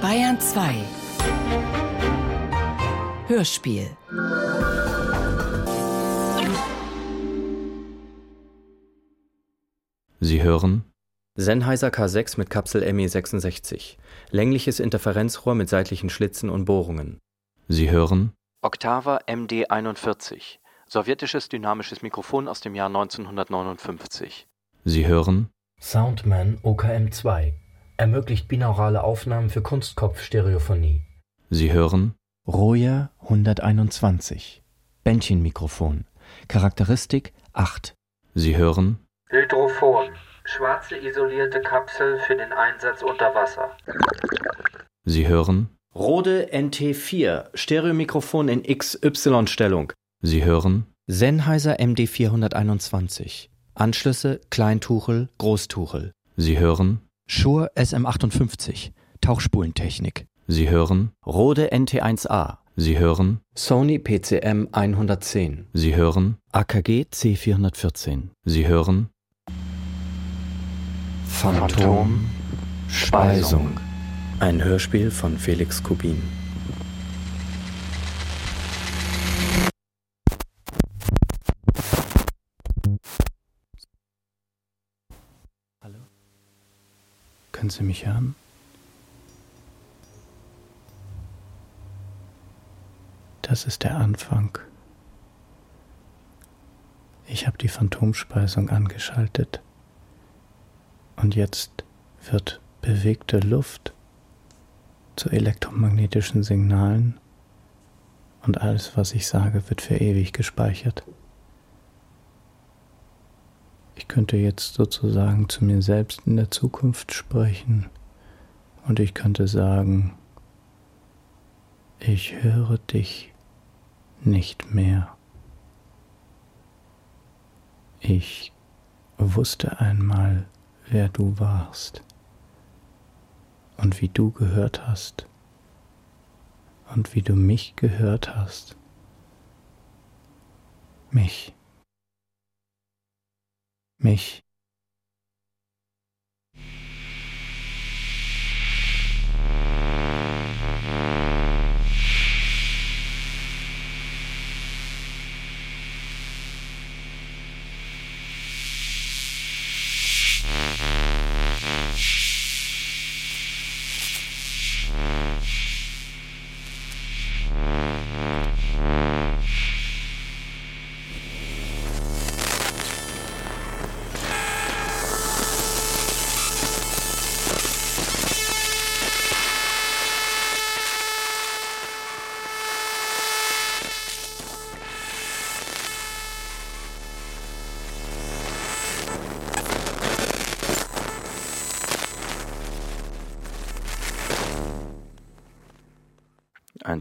Bayern 2 Hörspiel Sie hören Sennheiser K6 mit Kapsel ME66. Längliches Interferenzrohr mit seitlichen Schlitzen und Bohrungen. Sie hören Octava MD41. Sowjetisches dynamisches Mikrofon aus dem Jahr 1959. Sie hören Soundman OKM2 ermöglicht binaurale Aufnahmen für Kunstkopfstereophonie. Sie hören Roja 121 Bändchenmikrofon. Charakteristik 8 Sie hören Hydrophon schwarze isolierte Kapsel für den Einsatz unter Wasser. Sie hören Rode NT4 Stereomikrofon in XY-Stellung. Sie hören Sennheiser MD421 Anschlüsse Kleintuchel Großtuchel. Sie hören Shure SM58 Tauchspulentechnik Sie hören Rode NT1A Sie hören Sony PCM 110 Sie hören AKG C414 Sie hören Phantom Speisung. Ein Hörspiel von Felix Kubin. Können Sie mich hören? Das ist der Anfang. Ich habe die Phantomspeisung angeschaltet. Und jetzt wird bewegte Luft zu elektromagnetischen Signalen und alles, was ich sage, wird für ewig gespeichert. Ich könnte jetzt sozusagen zu mir selbst in der Zukunft sprechen und ich könnte sagen, ich höre dich nicht mehr. Ich wusste einmal, wer du warst und wie du gehört hast und wie du mich gehört hast. Mich. Mich.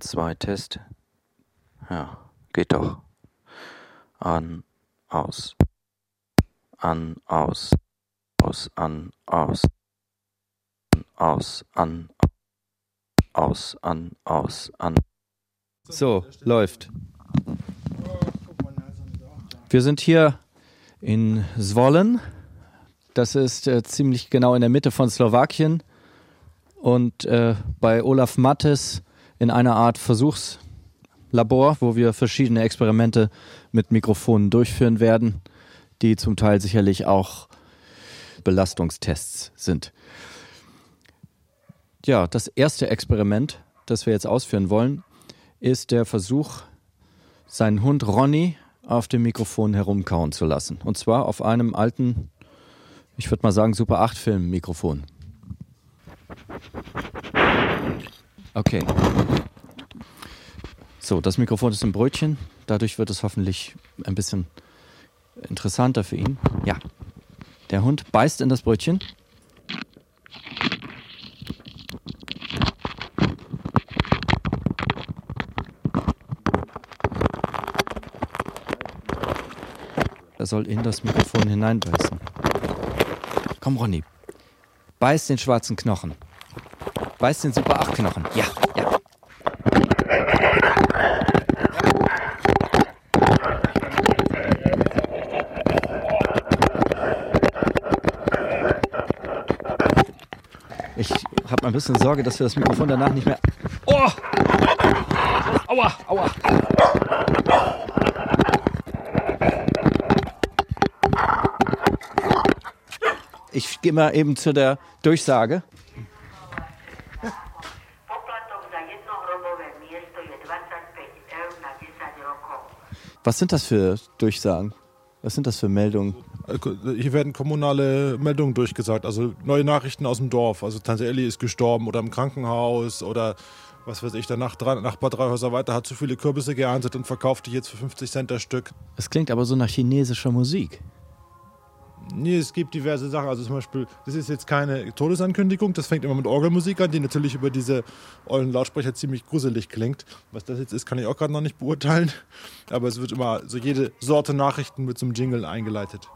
Eins, zwei, Test. Ja, geht doch. An, aus. An, aus. Aus, an, aus. Aus, an, aus, an, aus, an. So, läuft. Wir sind hier in Zvolen. Das ist äh, ziemlich genau in der Mitte von Slowakien. Und äh, bei Olaf Mattes in einer Art Versuchslabor, wo wir verschiedene Experimente mit Mikrofonen durchführen werden, die zum Teil sicherlich auch Belastungstests sind. Ja, das erste Experiment, das wir jetzt ausführen wollen, ist der Versuch, seinen Hund Ronny auf dem Mikrofon herumkauen zu lassen. Und zwar auf einem alten, ich würde mal sagen, Super 8 Film Mikrofon. Okay. So, das Mikrofon ist im Brötchen. Dadurch wird es hoffentlich ein bisschen interessanter für ihn. Ja. Der Hund beißt in das Brötchen. Er soll in das Mikrofon hineinbeißen. Komm, Ronny. Beiß den schwarzen Knochen. Beiß den Super 8 Knochen. Ja, ja. Ich habe ein bisschen Sorge, dass wir das Mikrofon danach nicht mehr. Oh! Aua, aua. Ich gehe mal eben zu der Durchsage. Was sind das für Durchsagen? Was sind das für Meldungen? Hier werden kommunale Meldungen durchgesagt, also neue Nachrichten aus dem Dorf. Also Tante Elli ist gestorben oder im Krankenhaus oder was weiß ich, der Nach Nachbar drei Häuser weiter hat zu viele Kürbisse geerntet und verkauft die jetzt für 50 Cent das Stück. Es klingt aber so nach chinesischer Musik. Nee, es gibt diverse Sachen. Also zum Beispiel, das ist jetzt keine Todesankündigung, das fängt immer mit Orgelmusik an, die natürlich über diese ollen Lautsprecher ziemlich gruselig klingt. Was das jetzt ist, kann ich auch gerade noch nicht beurteilen. Aber es wird immer so jede Sorte Nachrichten mit so einem Jingle eingeleitet.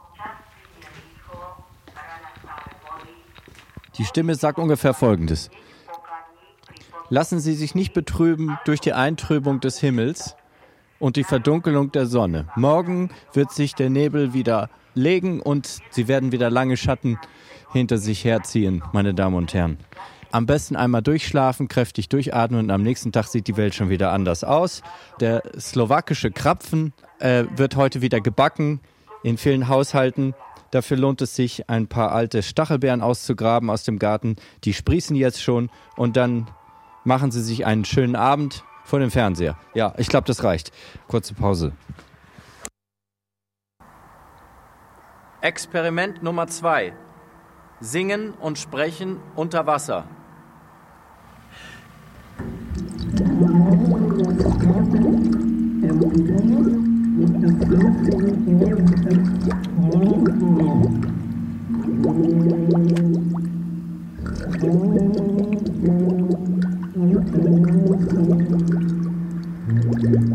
Die Stimme sagt ungefähr Folgendes. Lassen Sie sich nicht betrüben durch die Eintrübung des Himmels und die Verdunkelung der Sonne. Morgen wird sich der Nebel wieder legen und Sie werden wieder lange Schatten hinter sich herziehen, meine Damen und Herren. Am besten einmal durchschlafen, kräftig durchatmen und am nächsten Tag sieht die Welt schon wieder anders aus. Der slowakische Krapfen äh, wird heute wieder gebacken in vielen Haushalten. Dafür lohnt es sich, ein paar alte Stachelbeeren auszugraben aus dem Garten. Die sprießen jetzt schon und dann machen Sie sich einen schönen Abend vor dem Fernseher. Ja, ich glaube, das reicht. Kurze Pause. Experiment Nummer zwei. Singen und sprechen unter Wasser.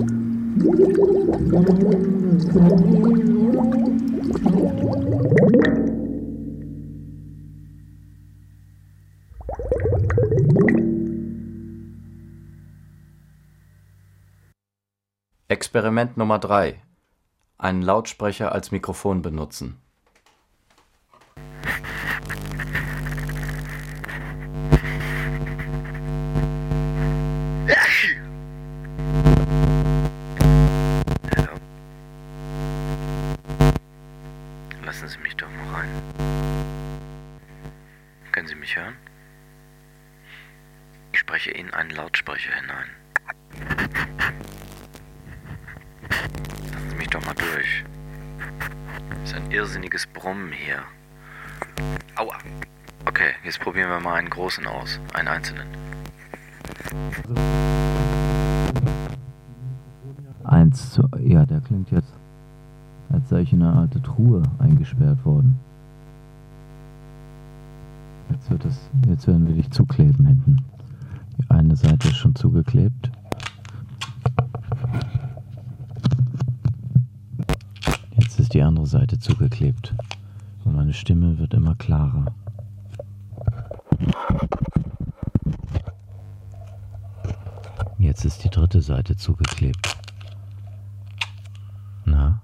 Experiment Nummer drei. Einen Lautsprecher als Mikrofon benutzen. Einen großen aus. Einen einzelnen. Eins zu. Ja, der klingt jetzt, als sei ich in eine alte Truhe eingesperrt worden. Jetzt wird es. Jetzt werden wir dich zukleben hinten. Die eine Seite ist schon zugeklebt. Jetzt ist die andere Seite zugeklebt. Und meine Stimme wird immer klarer. Jetzt ist die dritte Seite zugeklebt. Na?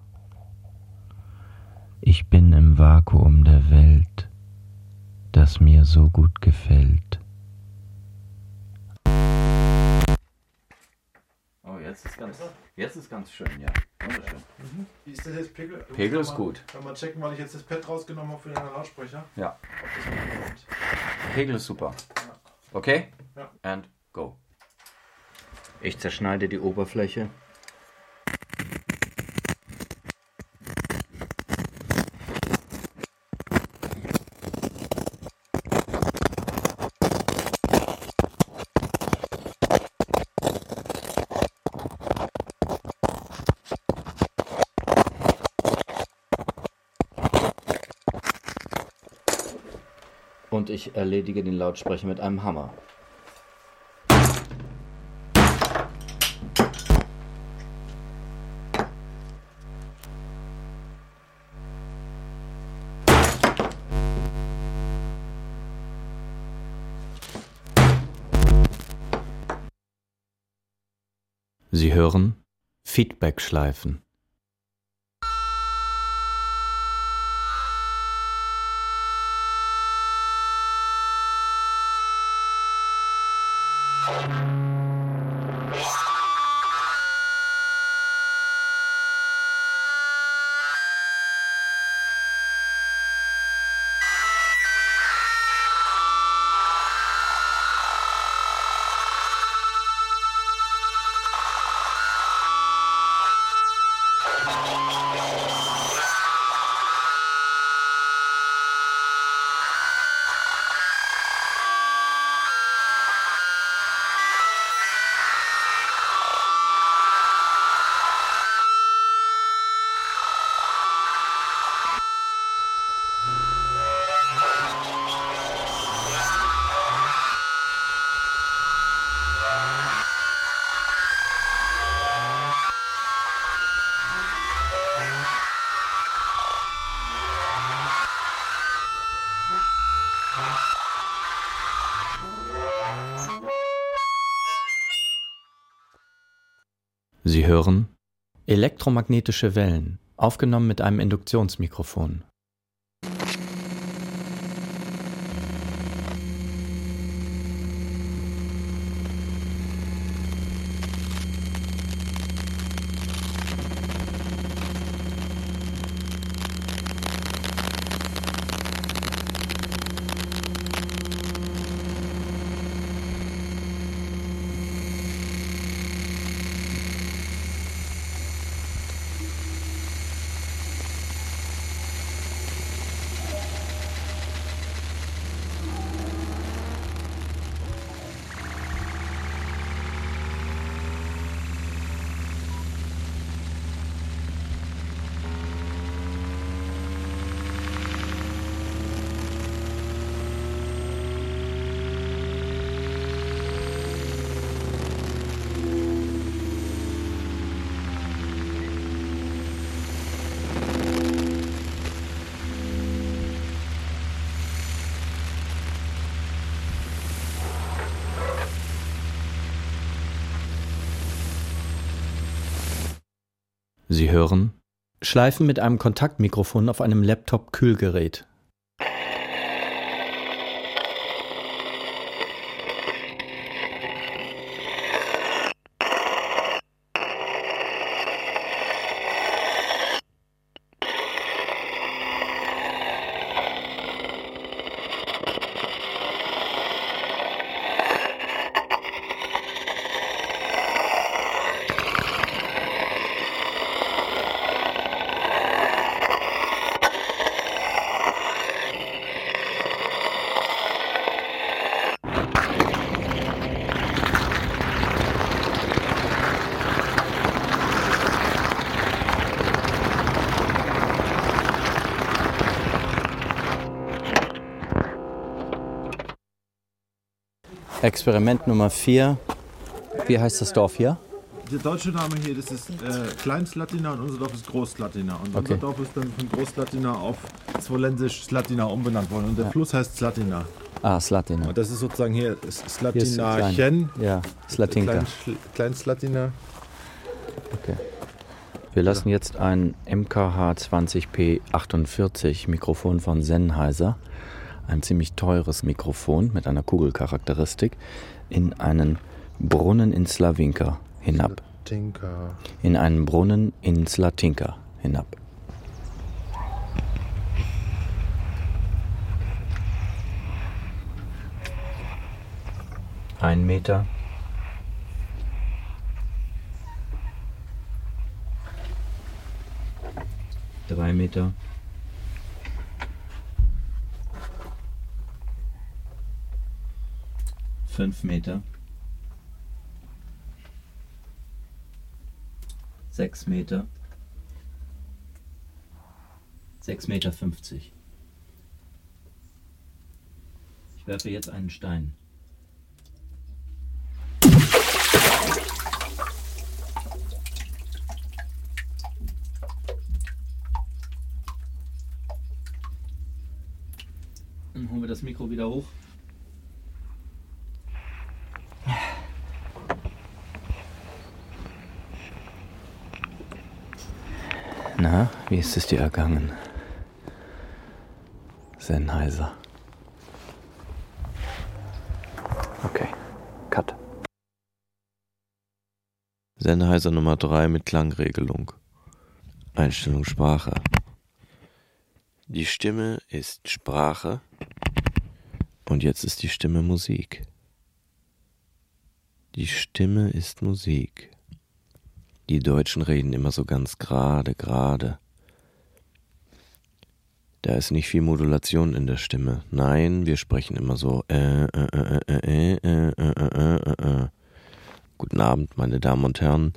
Ich bin im Vakuum der Welt, das mir so gut gefällt. Oh, jetzt ist ganz, jetzt ist ganz schön, ja. Wunderschön. Wie ist das jetzt Pegel? Pegel ist man- gut. Kann man checken, weil ich jetzt das Pad rausgenommen habe für den Lautsprecher. Ja. Pegel ist super. Okay? Ja. And go. Ich zerschneide die Oberfläche. Und ich erledige den Lautsprecher mit einem Hammer. Feedback-Schleifen. Hören elektromagnetische Wellen, aufgenommen mit einem Induktionsmikrofon. Hören Schleifen mit einem Kontaktmikrofon auf einem Laptop-Kühlgerät. Experiment Nummer 4. Wie heißt das Dorf hier? Der deutsche Name hier, das ist äh, Klein-Slatina und unser Dorf ist Groß-Slatina. Und Okay. unser Dorf ist dann von Groß-Slatina auf Zwolensisch Slatina umbenannt worden. Und der Fluss heißt Slatina. Ah, Slatina. Und das ist sozusagen hier ist Slatinachen. klein. Ja, Slatinka. Klein, Schl- Klein-Slatina. Okay. Wir lassen jetzt ein MKH20P48 Mikrofon von Sennheiser, ein ziemlich teures Mikrofon mit einer Kugelcharakteristik, in einen Brunnen in Slavinka hinab. Tinker. In einen Brunnen in Slatinka hinab. Ein Meter. Drei Meter. Fünf Meter. Sechs Meter. Sechs Meter fünfzig. Ich werfe jetzt einen Stein. Dann holen wir das Mikro wieder hoch. Na, wie ist es dir ergangen? Sennheiser. Okay, cut. Sennheiser Nummer 3 mit Klangregelung. Einstellung Sprache. Die Stimme ist Sprache und jetzt ist die Stimme Musik. Die Stimme ist Musik. Die Deutschen reden immer so ganz gerade, gerade. Da ist nicht viel Modulation in der Stimme. Nein, wir sprechen immer so. Guten Abend, meine Damen und Herren.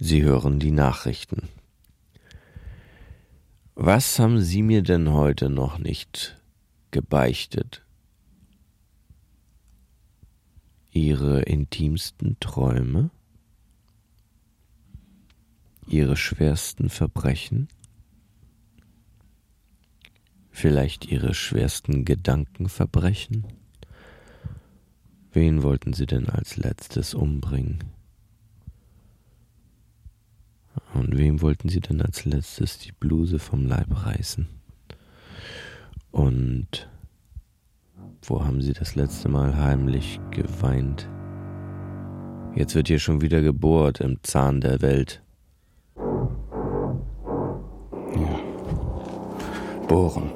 Sie hören die Nachrichten. Was haben Sie mir denn heute noch nicht gebeichtet? Ihre intimsten Träume? Ihre schwersten Verbrechen? Vielleicht Ihre schwersten Gedankenverbrechen? Wen wollten Sie denn als letztes umbringen? Und wem wollten sie denn als letztes die Bluse vom Leib reißen? Und wo haben sie das letzte Mal heimlich geweint? Jetzt wird hier schon wieder gebohrt im Zahn der Welt. Bohren.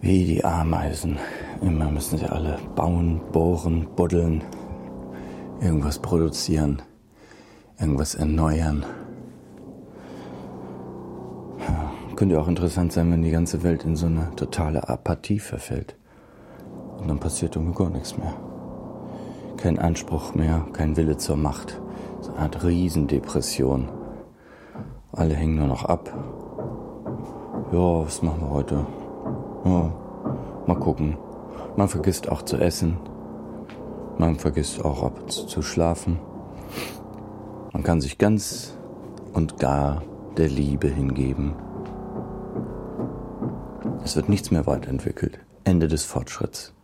Wie die Ameisen. Immer müssen sie alle bauen, bohren, buddeln, irgendwas produzieren irgendwas erneuern. Ja, könnte auch interessant sein, wenn die ganze Welt in so eine totale Apathie verfällt. Und dann passiert irgendwie gar nichts mehr. Kein Anspruch mehr, kein Wille zur Macht. So eine Art Riesendepression. Alle hängen nur noch ab. Ja, was machen wir heute? Ja, mal gucken. Man vergisst auch zu essen. Man vergisst auch ab und zu zu schlafen. Man kann sich ganz und gar der Liebe hingeben. Es wird nichts mehr weiterentwickelt. Ende des Fortschritts.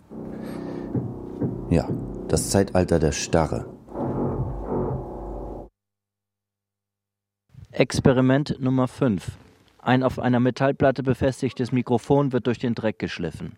Ja, das Zeitalter der Starre. Experiment Nummer 5. Ein auf einer Metallplatte befestigtes Mikrofon wird durch den Dreck geschliffen.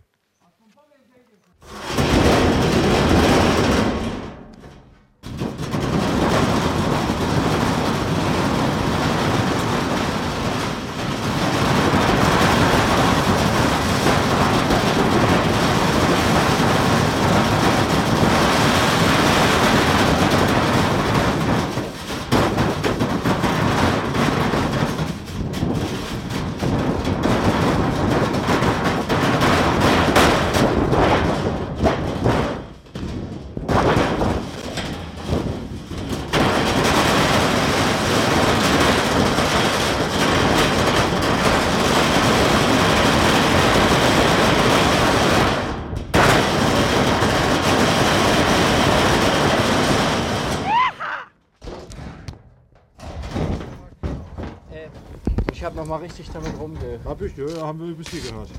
Mal richtig damit rumge... Hab ich, ja, haben wir bis hier gehört.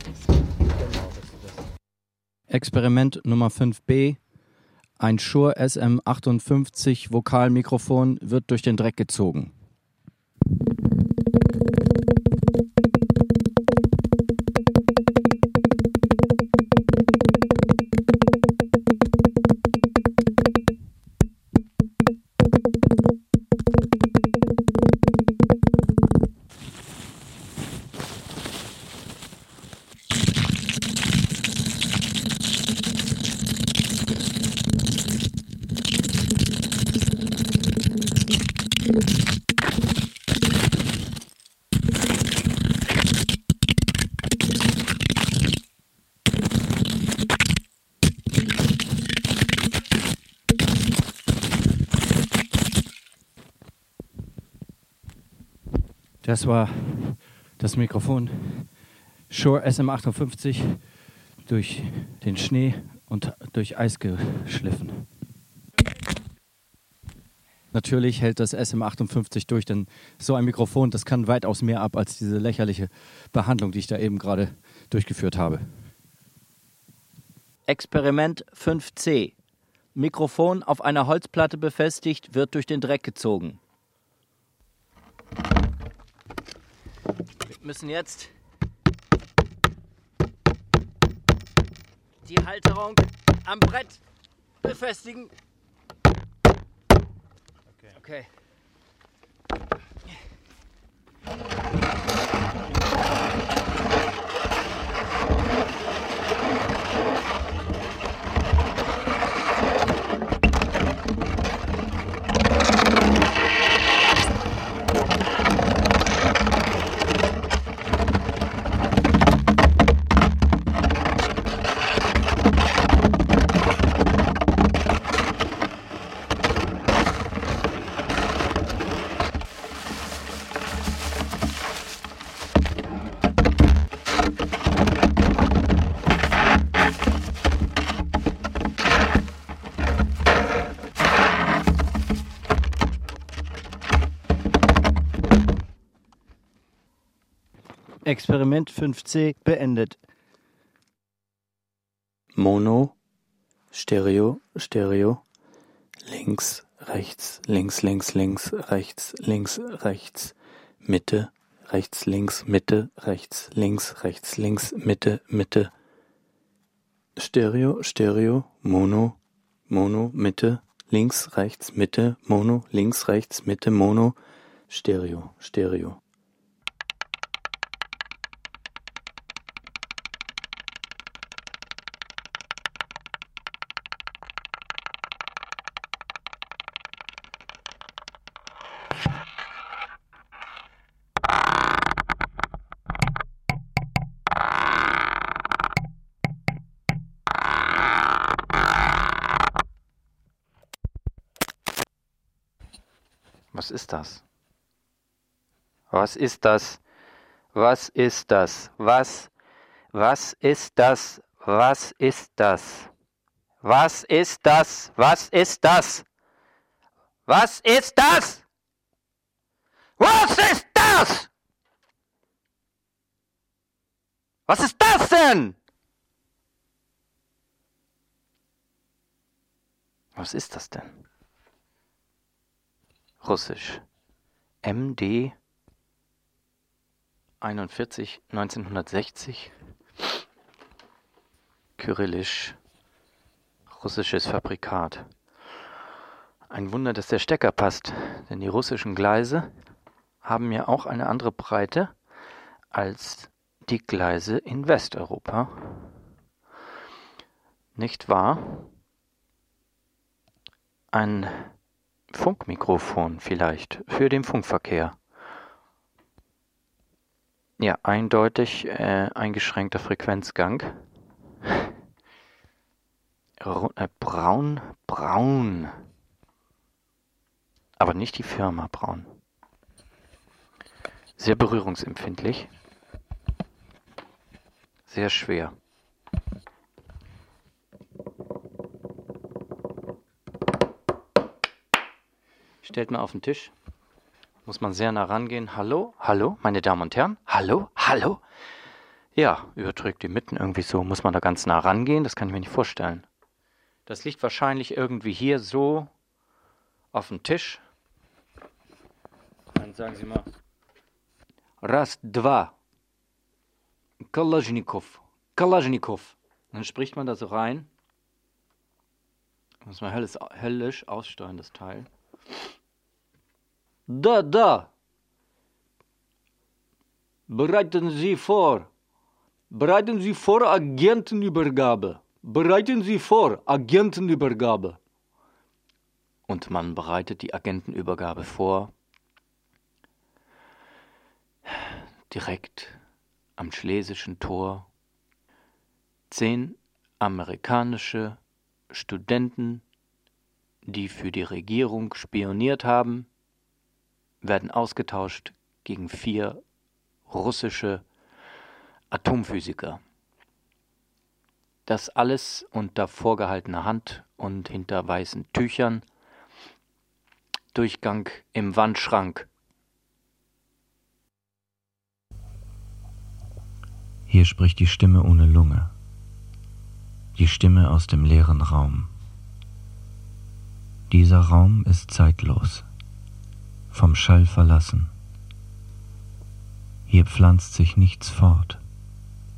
Experiment Nummer 5b. Ein Shure SM58 Vokalmikrofon wird durch den Dreck gezogen. Das war das Mikrofon Shure SM58 durch den Schnee und durch Eis geschliffen. Natürlich hält das SM58 durch, denn so ein Mikrofon, das kann weitaus mehr ab als diese lächerliche Behandlung, die ich da eben gerade durchgeführt habe. Experiment 5c. Mikrofon auf einer Holzplatte befestigt, wird durch den Dreck gezogen. Müssen jetzt die Halterung am Brett befestigen. Okay. Experiment 5c beendet. Mono, Stereo, Stereo, links, rechts, links, links, links, rechts, links, rechts, Mitte, rechts, links, Mitte, rechts, links, rechts, links, Mitte, Mitte. Stereo, Stereo, Mono, Mono, Mitte, links, rechts, Mitte, Mono, links, rechts, Mitte, Mono, Stereo, Stereo. Ist das? Was ist das? Was ist das? Was? Was ist das? Was ist das? Was ist das? Was ist das? Was ist das? Was ist das? Was ist das denn? Was ist das denn? Russisch. MD 41 1960. Kyrillisch. Russisches Fabrikat. Ein Wunder, dass der Stecker passt, denn die russischen Gleise haben ja auch eine andere Breite als die Gleise in Westeuropa. Nicht wahr? Ein Funkmikrofon vielleicht für den Funkverkehr. Ja, eindeutig äh, eingeschränkter Frequenzgang. Äh, braun, braun. Aber nicht die Firma Braun. Sehr berührungsempfindlich. Sehr schwer. stellt man auf den Tisch. Muss man sehr nah rangehen. Hallo, hallo, meine Damen und Herren. Hallo, hallo. Ja, überträgt die mitten irgendwie so. Muss man da ganz nah rangehen? Das kann ich mir nicht vorstellen. Das liegt wahrscheinlich irgendwie hier so auf dem Tisch. Dann sagen Sie mal. Ras, dva. Kalashnikov. Kalashnikov. Dann spricht man da so rein. Muss man helles, hellisch aussteuern, das Teil. Da, da. Bereiten Sie vor. Bereiten Sie vor Agentenübergabe. Bereiten Sie vor Agentenübergabe. Und man bereitet die Agentenübergabe vor. Direkt am schlesischen Tor. Zehn amerikanische Studenten, die für die Regierung spioniert haben, werden ausgetauscht gegen vier russische Atomphysiker. Das alles unter vorgehaltener Hand und hinter weißen Tüchern. Durchgang im Wandschrank. Hier spricht die Stimme ohne Lunge, die Stimme aus dem leeren Raum. Dieser Raum ist zeitlos, vom Schall verlassen. Hier pflanzt sich nichts fort,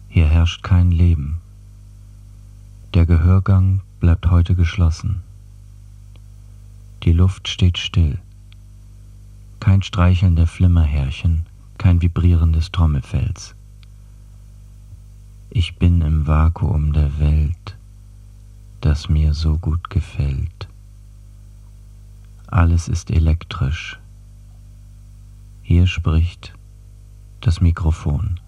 hier herrscht kein Leben. Der Gehörgang bleibt heute geschlossen. Die Luft steht still, kein Streicheln der Flimmerhärchen, kein Vibrieren des Trommelfells. Ich bin im Vakuum der Welt, das mir so gut gefällt. Alles ist elektrisch. Hier spricht das Mikrofon.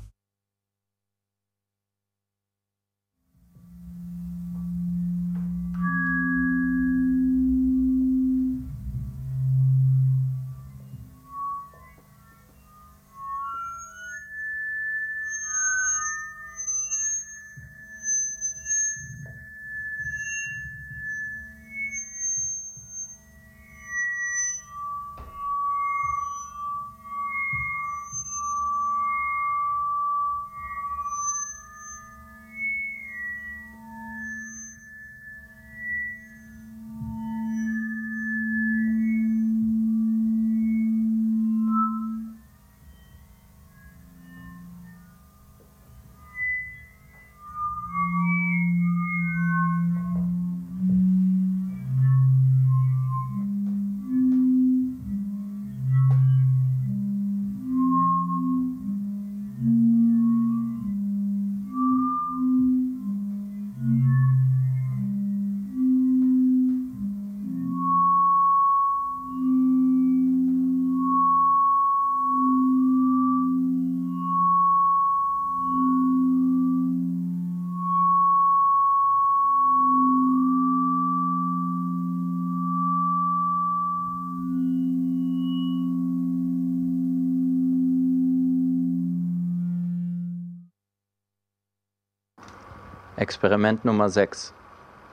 Experiment Nummer 6.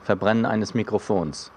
Verbrennen eines Mikrofons.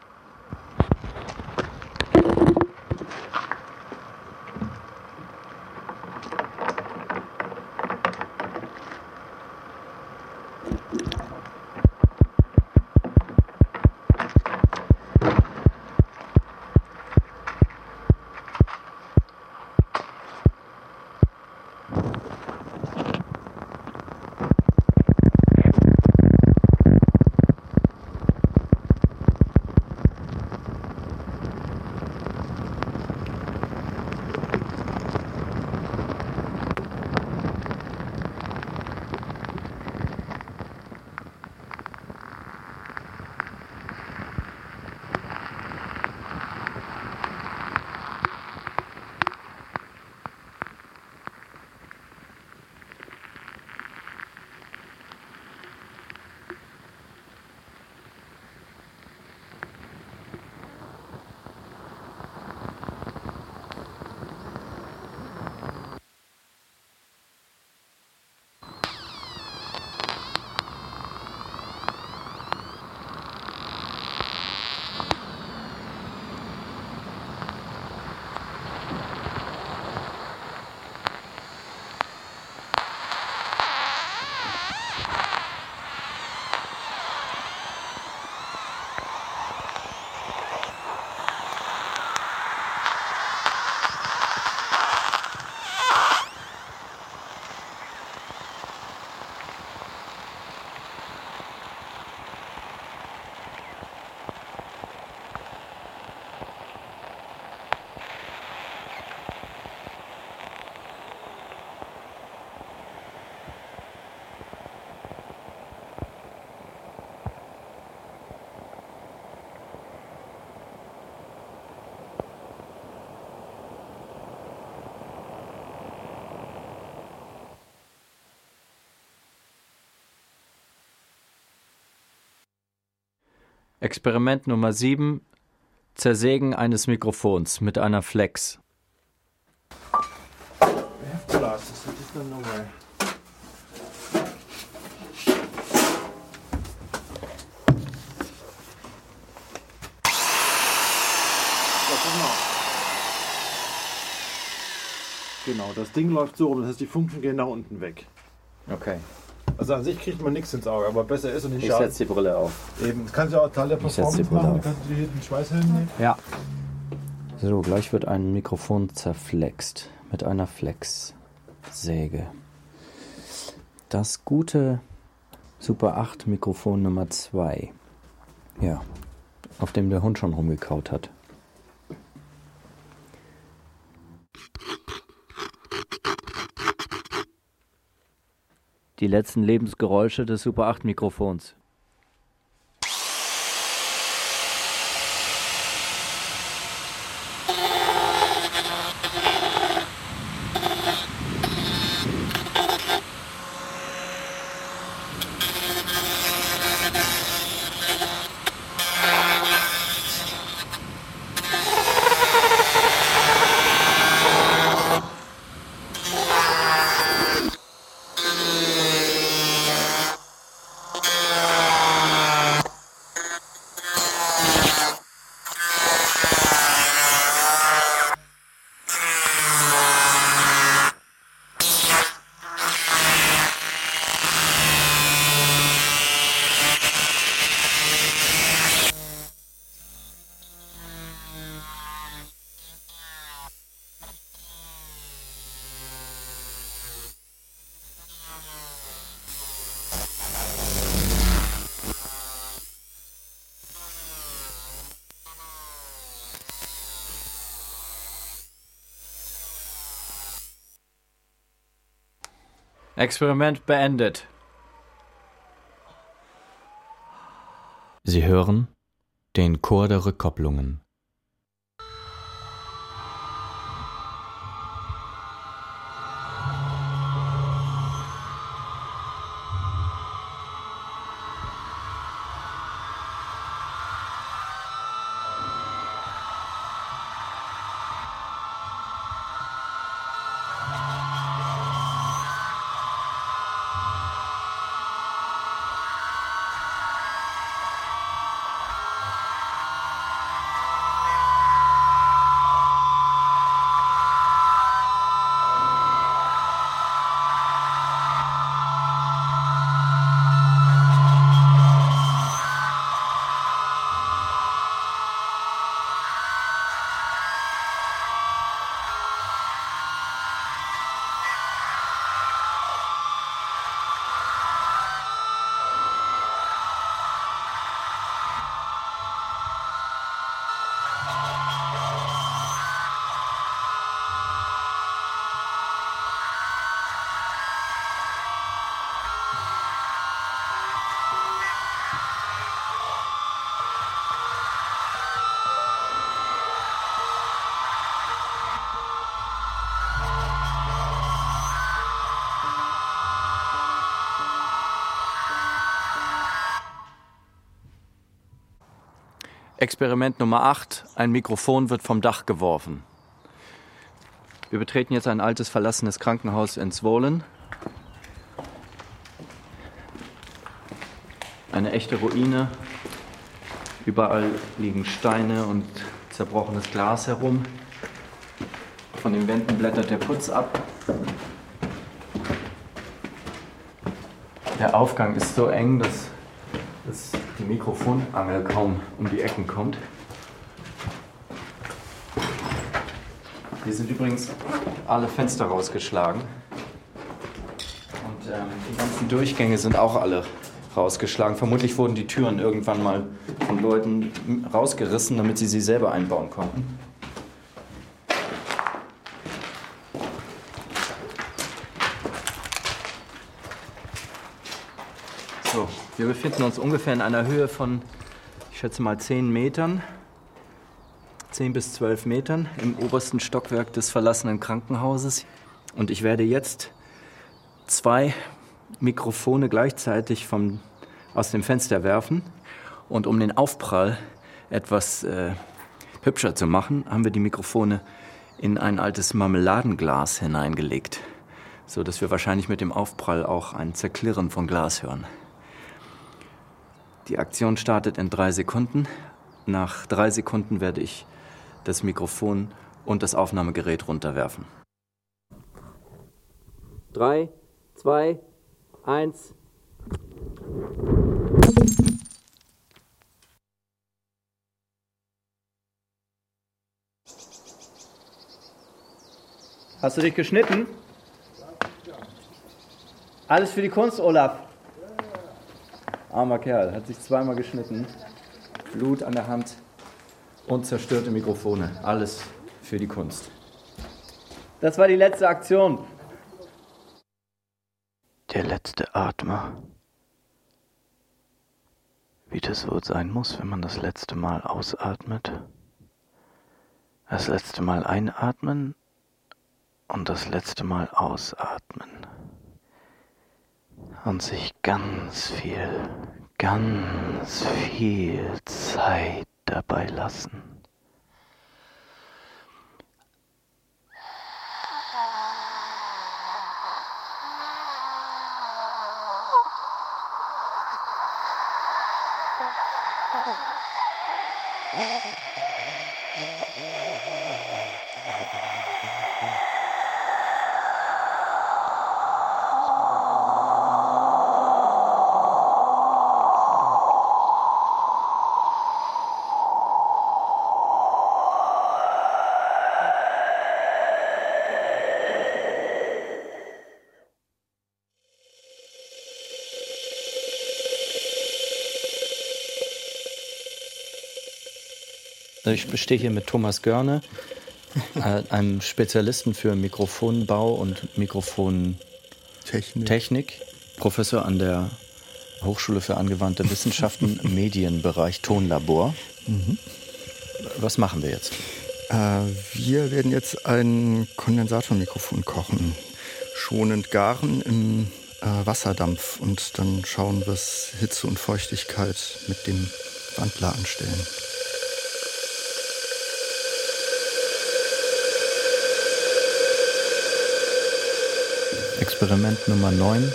Experiment Nummer 7. Zersägen eines Mikrofons mit einer Flex. Genau, das Ding läuft so rum, das heißt, die Funken gehen nach unten weg. Okay. Also an sich kriegt man nichts ins Auge, aber besser ist und nicht Ich setze die Brille auf. Eben, das kannst du ja auch Teil der Ich setz die Performance Brille machen, auf. kannst du dir hier den Schweißhelm nehmen. Ja. So, gleich wird ein Mikrofon zerflext mit einer Flexsäge. Das gute Super 8 Mikrofon Nummer 2. Ja, auf dem der Hund schon rumgekaut hat. Die letzten Lebensgeräusche des Super 8 Mikrofons. Experiment beendet. Sie hören den Chor der Rückkopplungen. Experiment Nummer 8. Ein Mikrofon wird vom Dach geworfen. Wir betreten jetzt ein altes verlassenes Krankenhaus in Zwolen. Eine echte Ruine. Überall liegen Steine und zerbrochenes Glas herum. Von den Wänden blättert der Putz ab. Der Aufgang ist so eng, dass, die Mikrofonangel kaum um die Ecken kommt. Hier sind übrigens alle Fenster rausgeschlagen. Und ähm, die ganzen Durchgänge sind auch alle rausgeschlagen. Vermutlich wurden die Türen irgendwann mal von Leuten rausgerissen, damit sie sie selber einbauen konnten. So, wir befinden uns ungefähr in einer Höhe von, ich schätze mal, 10 Metern. 10 bis 12 Metern im obersten Stockwerk des verlassenen Krankenhauses. Und ich werde jetzt zwei Mikrofone gleichzeitig vom, aus dem Fenster werfen. Und um den Aufprall etwas äh, hübscher zu machen, haben wir die Mikrofone in ein altes Marmeladenglas hineingelegt, so dass wir wahrscheinlich mit dem Aufprall auch ein Zerklirren von Glas hören. Die Aktion startet in drei Sekunden. Nach drei Sekunden werde ich das Mikrofon und das Aufnahmegerät runterwerfen. Drei, zwei, eins. Hast du dich geschnitten? Alles für die Kunst, Olaf. Armer Kerl, hat sich zweimal geschnitten, Blut an der Hand und zerstörte Mikrofone. Alles für die Kunst. Das war die letzte Aktion. der letzte Atmer. Wie das wohl sein muss, wenn man das letzte Mal ausatmet. Das letzte Mal einatmen und das letzte Mal ausatmen. Und sich ganz viel, ganz viel Zeit dabei lassen. Ich stehe hier mit Thomas Görne, äh, einem Spezialisten für Mikrofonbau und Mikrofontechnik, Technik, Professor an der Hochschule für angewandte Wissenschaften, Medienbereich Tonlabor. Mhm. Was machen wir jetzt? Äh, wir werden jetzt ein Kondensatormikrofon kochen, schonend garen im äh, Wasserdampf und dann schauen, was Hitze und Feuchtigkeit mit dem Wandler anstellen. Experiment Nummer 9.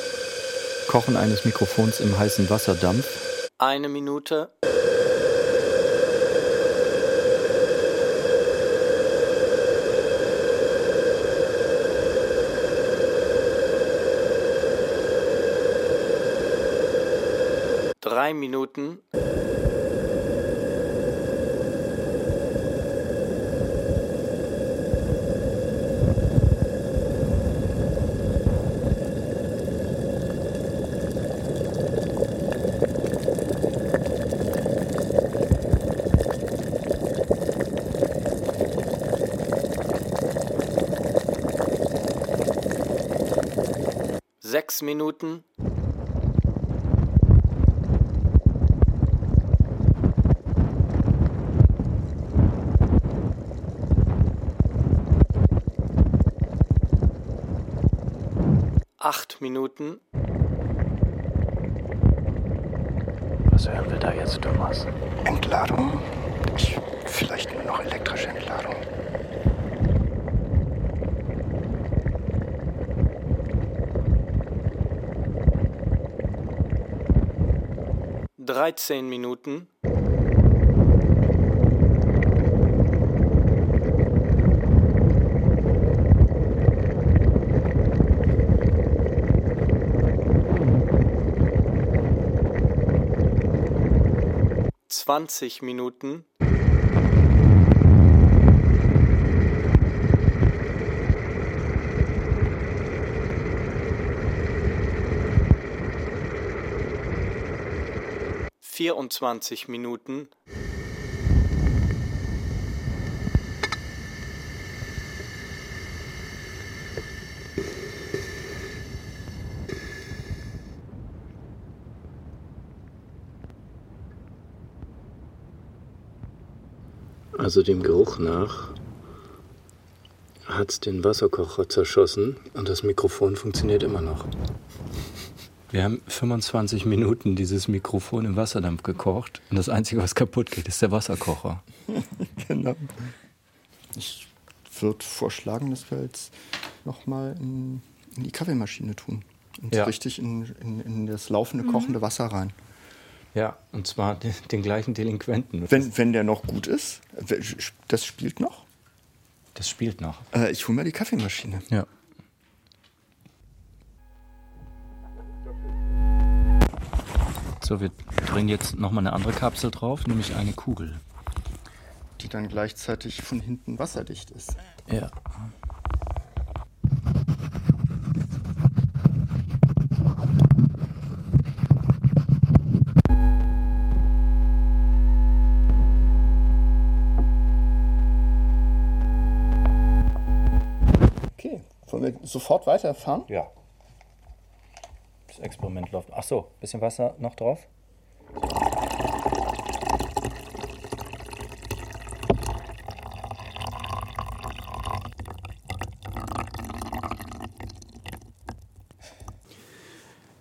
Kochen eines Mikrofons im heißen Wasserdampf. Eine Minute. Drei Minuten. Sechs Minuten. Acht Minuten. Was hören wir da jetzt, Thomas? Entladung. 13 Minuten. Zwanzig Minuten Vierundzwanzig Minuten. Also dem Geruch nach hat den Wasserkocher zerschossen und das Mikrofon funktioniert immer noch. Wir haben 25 Minuten dieses Mikrofon im Wasserdampf gekocht und das Einzige, was kaputt geht, ist der Wasserkocher. genau. Ich würde vorschlagen, dass wir jetzt nochmal in, in die Kaffeemaschine tun. Und Ja. richtig in, in, in das laufende, Mhm. kochende Wasser rein. Ja, und zwar den, den gleichen Delinquenten. Wenn, wenn der noch gut ist, das spielt noch. Das spielt noch. Äh, ich hole mal die Kaffeemaschine. Ja. So, wir drehen jetzt nochmal eine andere Kapsel drauf, nämlich eine Kugel. Die dann gleichzeitig von hinten wasserdicht ist. Ja. Okay, wollen wir sofort weiterfahren? Ja. Experiment läuft. Ach so, bisschen Wasser noch drauf.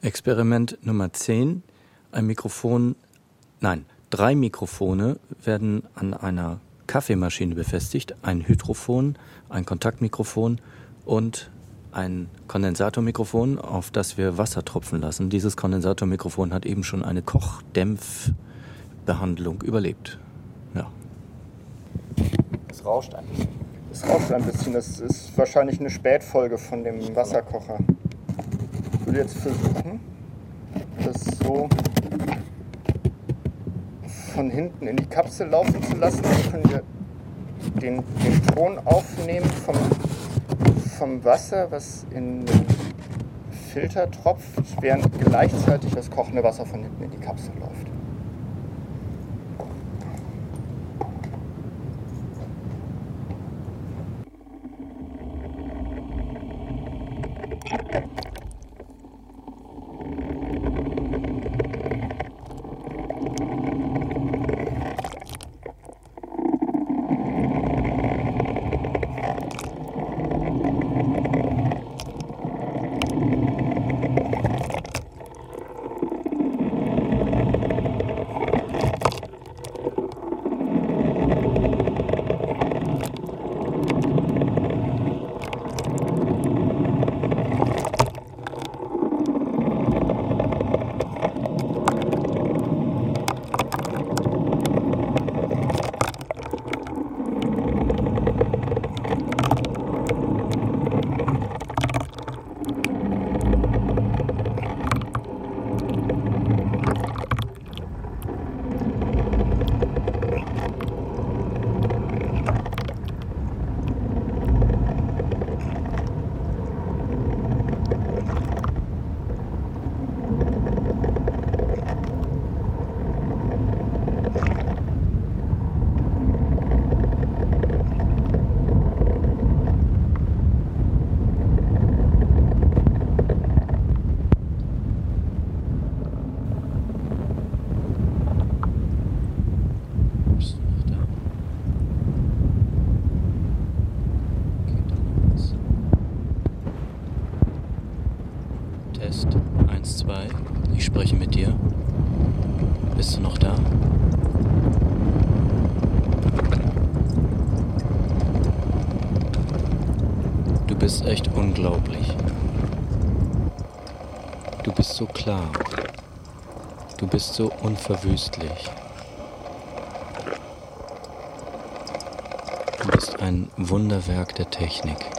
Experiment Nummer 10. Ein Mikrofon, nein, drei Mikrofone werden an einer Kaffeemaschine befestigt. Ein Hydrophon, ein Kontaktmikrofon und ein Kondensatormikrofon, auf das wir Wasser tropfen lassen. Dieses Kondensatormikrofon hat eben schon eine Kochdämpfbehandlung überlebt. Ja. Es rauscht ein bisschen. Es rauscht ein bisschen. Das ist wahrscheinlich eine Spätfolge von dem Wasserkocher. Ich würde jetzt versuchen, das so von hinten in die Kapsel laufen zu lassen. Dann können wir den, den Ton aufnehmen vom, vom Wasser, was in den Filter tropft, während gleichzeitig das kochende Wasser von hinten in die Kapsel läuft. Test 1, 2. Ich spreche mit dir. Bist du noch da? Du bist echt unglaublich. Du bist so klar. Du bist so unverwüstlich. Du bist ein Wunderwerk der Technik.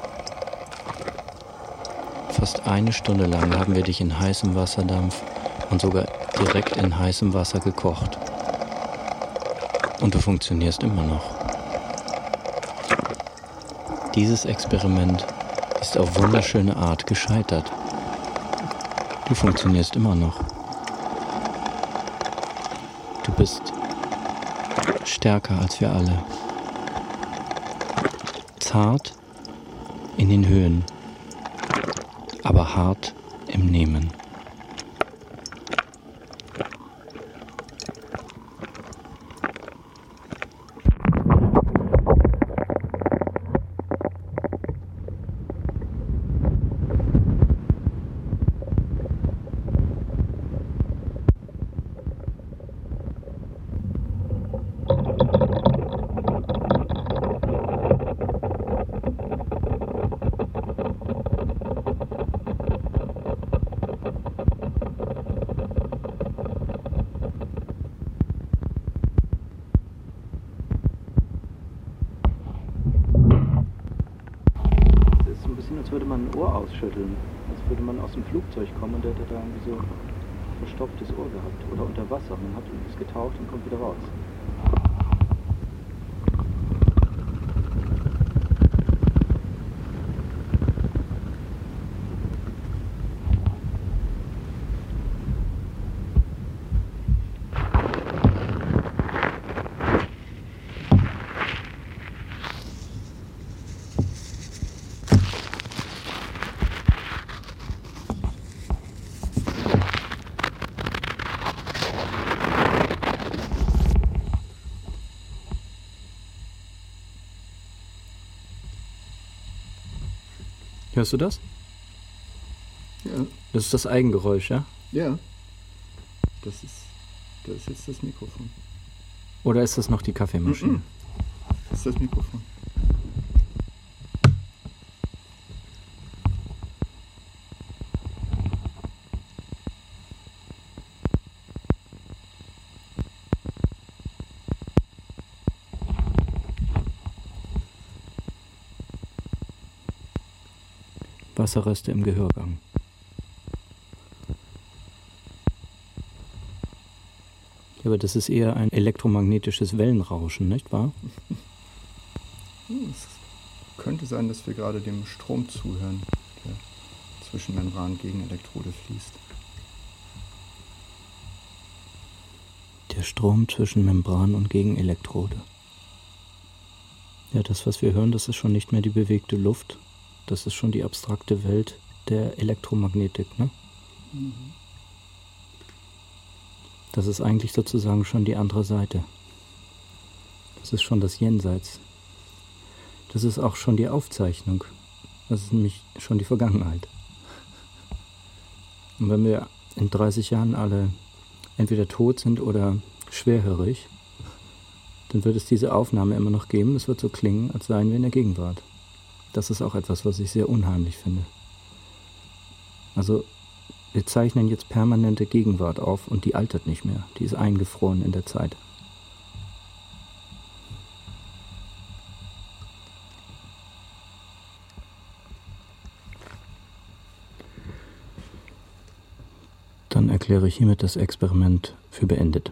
Fast eine Stunde lang haben wir dich in heißem Wasserdampf und sogar direkt in heißem Wasser gekocht. Und du funktionierst immer noch. Dieses Experiment ist auf wunderschöne Art gescheitert. Du funktionierst immer noch. Du bist stärker als wir alle. Zart in den Höhen hart im Nehmen. Es ist so ein bisschen, als würde man ein Ohr ausschütteln. Als würde man aus dem Flugzeug kommen und der hätte da irgendwie so ein verstopftes Ohr gehabt. Oder unter Wasser. Man hat irgendwas getaucht und kommt wieder raus. Hörst du das? Ja. Das ist das Eigengeräusch, ja? Ja. Das ist, das ist jetzt das Mikrofon. Oder ist das noch die Kaffeemaschine? Mhm. Das ist das Mikrofon. Wasserreste im Gehörgang. Ja, aber das ist eher ein elektromagnetisches Wellenrauschen, nicht wahr? Hm, Es könnte sein, dass wir gerade dem Strom zuhören, der zwischen Membran gegen Elektrode fließt. Der Strom zwischen Membran und Gegenelektrode. Ja, das, was wir hören, das ist schon nicht mehr die bewegte Luft. Das ist schon die abstrakte Welt der Elektromagnetik, ne? Das ist eigentlich sozusagen schon die andere Seite. Das ist schon das Jenseits. Das ist auch schon die Aufzeichnung. Das ist nämlich schon die Vergangenheit. Und wenn wir in 30 Jahren alle entweder tot sind oder schwerhörig, dann wird es diese Aufnahme immer noch geben. Es wird so klingen, als seien wir in der Gegenwart. Das ist auch etwas, was ich sehr unheimlich finde. Also wir zeichnen jetzt permanente Gegenwart auf und die altert nicht mehr. Die ist eingefroren in der Zeit. Dann erkläre ich hiermit das Experiment für beendet.